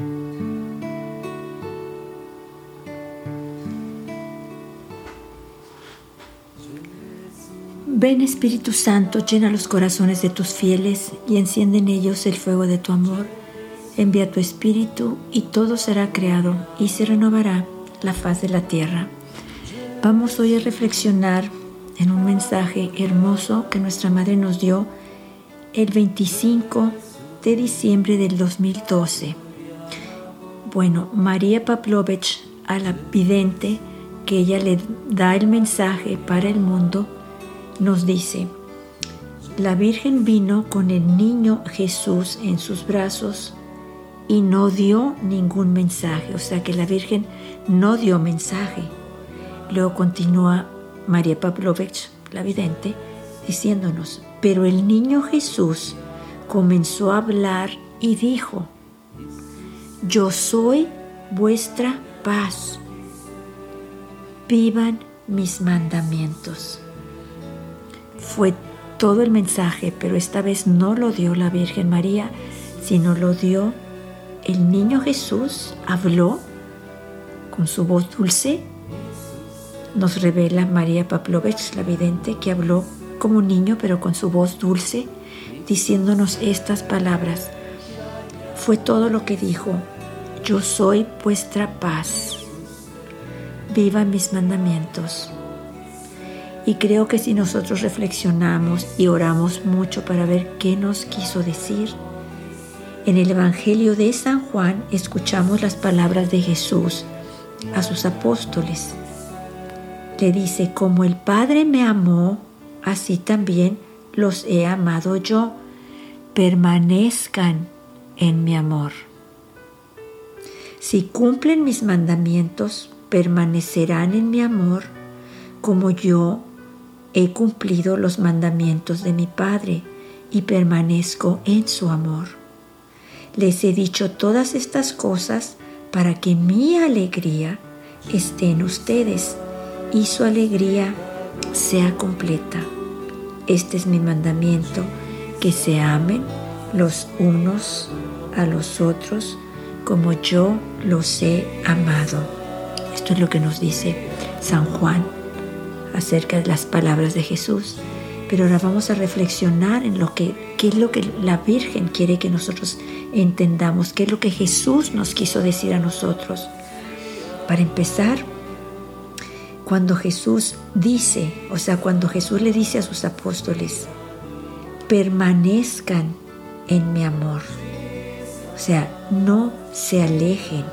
Ven Espíritu Santo, llena los corazones de tus fieles y enciende en ellos el fuego de tu amor. Envía tu Espíritu y todo será creado y se renovará la faz de la tierra. Vamos hoy a reflexionar en un mensaje hermoso que nuestra Madre nos dio el 25 de diciembre del 2012. Bueno, María Pavlovich a la vidente que ella le da el mensaje para el mundo, nos dice, la Virgen vino con el niño Jesús en sus brazos y no dio ningún mensaje, o sea que la Virgen no dio mensaje. Luego continúa María Pavlovich, la vidente, diciéndonos, pero el niño Jesús comenzó a hablar y dijo, yo soy vuestra paz, vivan mis mandamientos. Fue todo el mensaje, pero esta vez no lo dio la Virgen María, sino lo dio el niño Jesús, habló con su voz dulce. Nos revela María Pavlovich, la vidente, que habló como un niño, pero con su voz dulce, diciéndonos estas palabras. Fue todo lo que dijo, yo soy vuestra paz. Viva mis mandamientos. Y creo que si nosotros reflexionamos y oramos mucho para ver qué nos quiso decir, en el Evangelio de San Juan escuchamos las palabras de Jesús a sus apóstoles. Le dice, como el Padre me amó, así también los he amado yo. Permanezcan en mi amor. Si cumplen mis mandamientos, permanecerán en mi amor como yo he cumplido los mandamientos de mi Padre y permanezco en su amor. Les he dicho todas estas cosas para que mi alegría esté en ustedes y su alegría sea completa. Este es mi mandamiento, que se amen los unos a los otros como yo los he amado. Esto es lo que nos dice San Juan acerca de las palabras de Jesús. Pero ahora vamos a reflexionar en lo que, qué es lo que la Virgen quiere que nosotros entendamos, qué es lo que Jesús nos quiso decir a nosotros. Para empezar, cuando Jesús dice, o sea, cuando Jesús le dice a sus apóstoles, permanezcan en mi amor. O sea, no se alejen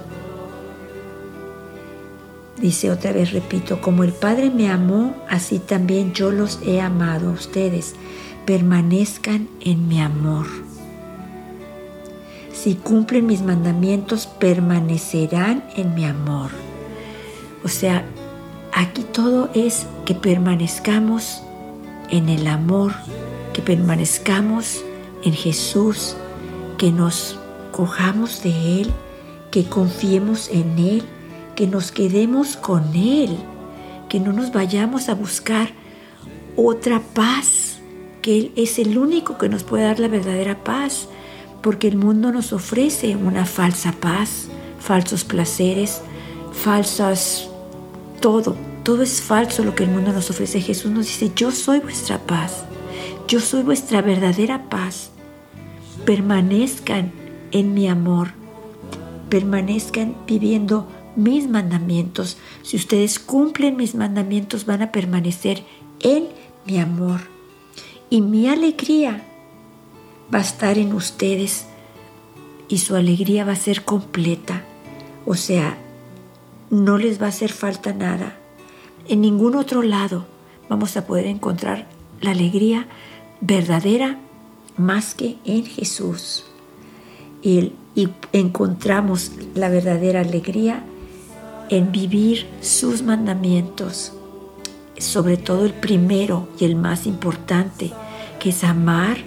Dice otra vez, repito, como el Padre me amó, así también yo los he amado a ustedes. Permanezcan en mi amor. Si cumplen mis mandamientos, permanecerán en mi amor. O sea, aquí todo es que permanezcamos en el amor, que permanezcamos en Jesús, que nos cojamos de Él, que confiemos en Él que nos quedemos con Él, que no nos vayamos a buscar otra paz, que Él es el único que nos puede dar la verdadera paz, porque el mundo nos ofrece una falsa paz, falsos placeres, falsas, todo, todo es falso lo que el mundo nos ofrece. Jesús nos dice, yo soy vuestra paz, yo soy vuestra verdadera paz. Permanezcan en mi amor, permanezcan viviendo mis mandamientos. Si ustedes cumplen mis mandamientos van a permanecer en mi amor. Y mi alegría va a estar en ustedes y su alegría va a ser completa. O sea, no les va a hacer falta nada. En ningún otro lado vamos a poder encontrar la alegría verdadera más que en Jesús. Y, encontramos la verdadera alegría en vivir sus mandamientos, sobre todo el primero y el más importante, que es amar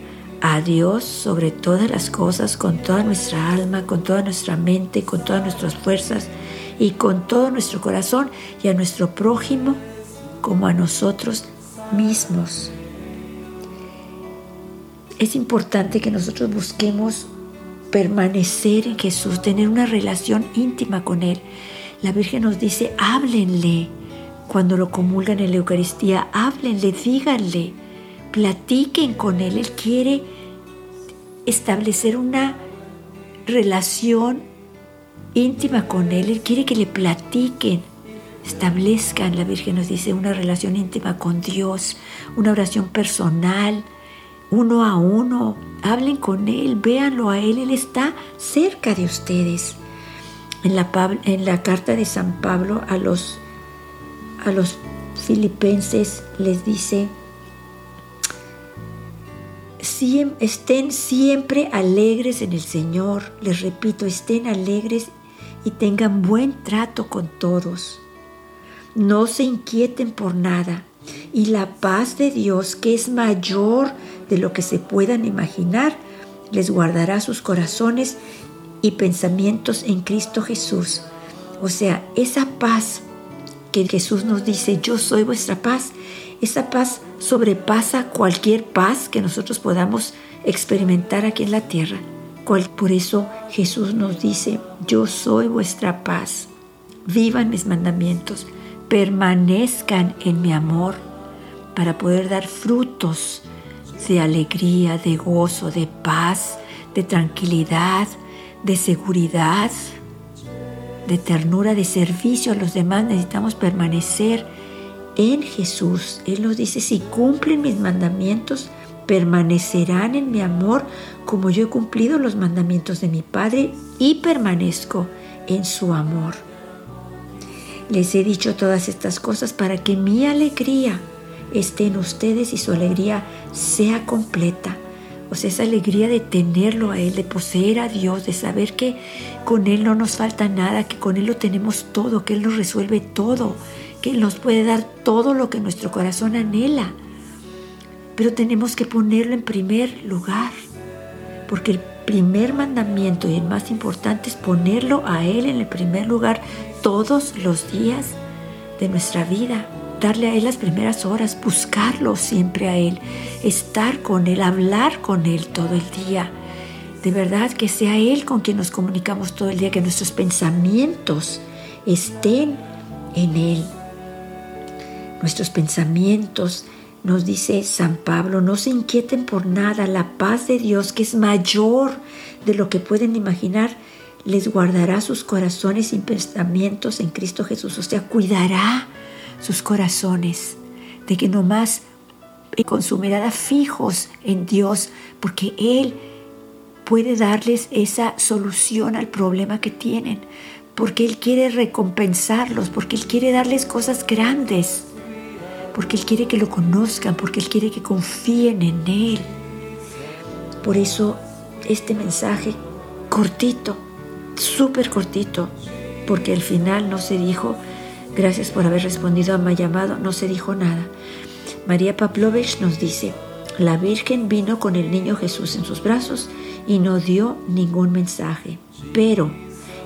a Dios sobre todas las cosas, con toda nuestra alma, con toda nuestra mente, con todas nuestras fuerzas y con todo nuestro corazón y a nuestro prójimo como a nosotros mismos. Es importante que nosotros busquemos permanecer en Jesús, tener una relación íntima con Él. La Virgen nos dice, háblenle cuando lo comulgan en la Eucaristía, háblenle, díganle, platiquen con Él. Él quiere establecer una relación íntima con Él. Él quiere que le platiquen, establezcan, la Virgen nos dice, una relación íntima con Dios, una oración personal, uno a uno. Hablen con Él, véanlo a Él, Él está cerca de ustedes. En la, carta de San Pablo a los, a los filipenses les dice, estén siempre alegres en el Señor. Les repito, estén alegres y tengan buen trato con todos. No se inquieten por nada. Y la paz de Dios, que es mayor de lo que se puedan imaginar, les guardará sus corazones y pensamientos en Cristo Jesús. O sea, esa paz que Jesús nos dice, yo soy vuestra paz, esa paz sobrepasa cualquier paz que nosotros podamos experimentar aquí en la tierra. Por eso Jesús nos dice, yo soy vuestra paz. Vivan mis mandamientos, permanezcan en mi amor para poder dar frutos de alegría, de gozo, de paz, de tranquilidad, de seguridad, de ternura, de servicio a los demás. Necesitamos permanecer en Jesús. Él nos dice, si cumplen mis mandamientos, permanecerán en mi amor como yo he cumplido los mandamientos de mi Padre y permanezco en su amor. Les he dicho todas estas cosas para que mi alegría esté en ustedes y su alegría sea completa. O sea, esa alegría de tenerlo a Él, de poseer a Dios, de saber que con Él no nos falta nada, que con Él lo tenemos todo, que Él nos resuelve todo, que Él nos puede dar todo lo que nuestro corazón anhela. Pero tenemos que ponerlo en primer lugar, porque el primer mandamiento y el más importante es ponerlo a Él en el primer lugar todos los días de nuestra vida, darle a Él las primeras horas, buscarlo siempre a Él, estar con Él, hablar con Él todo el día. De verdad que sea Él con quien nos comunicamos todo el día, que nuestros pensamientos estén en Él nuestros pensamientos. Nos dice San Pablo, no se inquieten por nada, la paz de Dios, que es mayor de lo que pueden imaginar, les guardará sus corazones y pensamientos en Cristo Jesús, o sea, cuidará sus corazones de que no más con su mirada fijos en Dios, porque Él puede darles esa solución al problema que tienen, porque Él quiere recompensarlos, porque Él quiere darles cosas grandes porque Él quiere que lo conozcan, porque Él quiere que confíen en Él. Por eso este mensaje cortito, súper cortito, porque al final no se dijo, gracias por haber respondido a mi llamado, no se dijo nada. María Pavlovich nos dice, la Virgen vino con el niño Jesús en sus brazos y no dio ningún mensaje, pero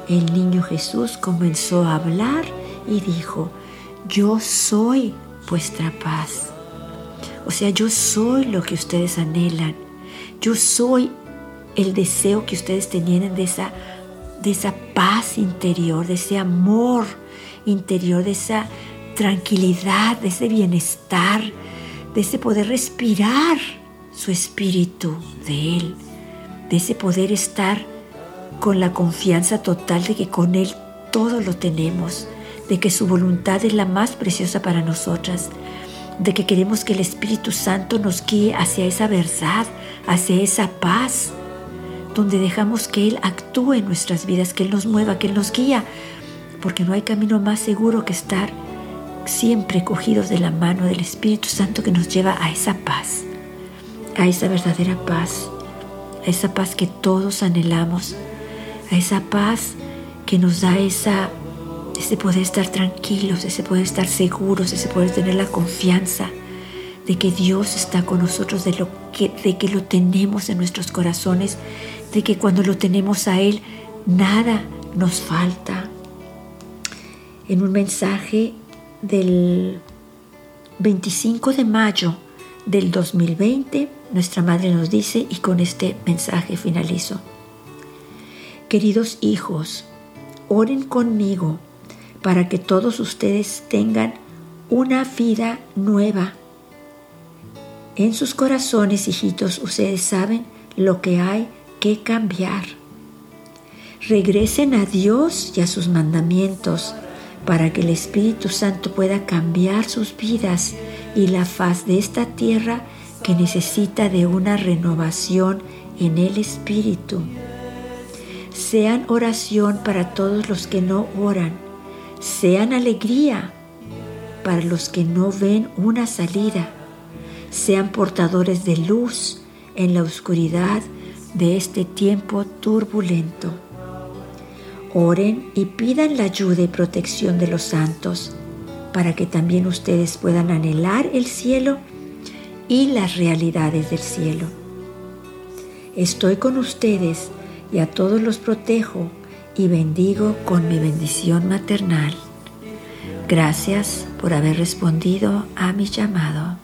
el niño Jesús comenzó a hablar y dijo, yo soy vuestra paz. O sea, yo soy lo que ustedes anhelan. Yo soy el deseo que ustedes tenían de esa, de esa paz interior, de ese amor interior, de esa tranquilidad, de ese bienestar, de ese poder respirar su espíritu de Él, de ese poder estar con la confianza total de que con Él todo lo tenemos, de que su voluntad es la más preciosa para nosotras, de que queremos que el Espíritu Santo nos guíe hacia esa verdad, hacia esa paz, donde dejamos que Él actúe en nuestras vidas, que Él nos mueva, que Él nos guía, porque no hay camino más seguro que estar siempre cogidos de la mano del Espíritu Santo que nos lleva a esa paz, a esa verdadera paz, a esa paz que todos anhelamos, a esa paz que nos da esa ese poder estar tranquilos, ese poder estar seguros, ese poder tener la confianza de que Dios está con nosotros, de, lo que, de que lo tenemos en nuestros corazones, de que cuando lo tenemos a Él, nada nos falta. En un mensaje del 25 de mayo del 2020, nuestra Madre nos dice, y con este mensaje finalizo, Queridos hijos, oren conmigo para que todos ustedes tengan una vida nueva. En sus corazones, hijitos, ustedes saben lo que hay que cambiar. Regresen a Dios y a sus mandamientos para que el Espíritu Santo pueda cambiar sus vidas y la faz de esta tierra que necesita de una renovación en el Espíritu. Sean oración para todos los que no oran. Sean alegría para los que no ven una salida. Sean portadores de luz en la oscuridad de este tiempo turbulento. Oren y pidan la ayuda y protección de los santos para que también ustedes puedan anhelar el cielo y las realidades del cielo. Estoy con ustedes y a todos los protejo y bendigo con mi bendición maternal. Gracias por haber respondido a mi llamado.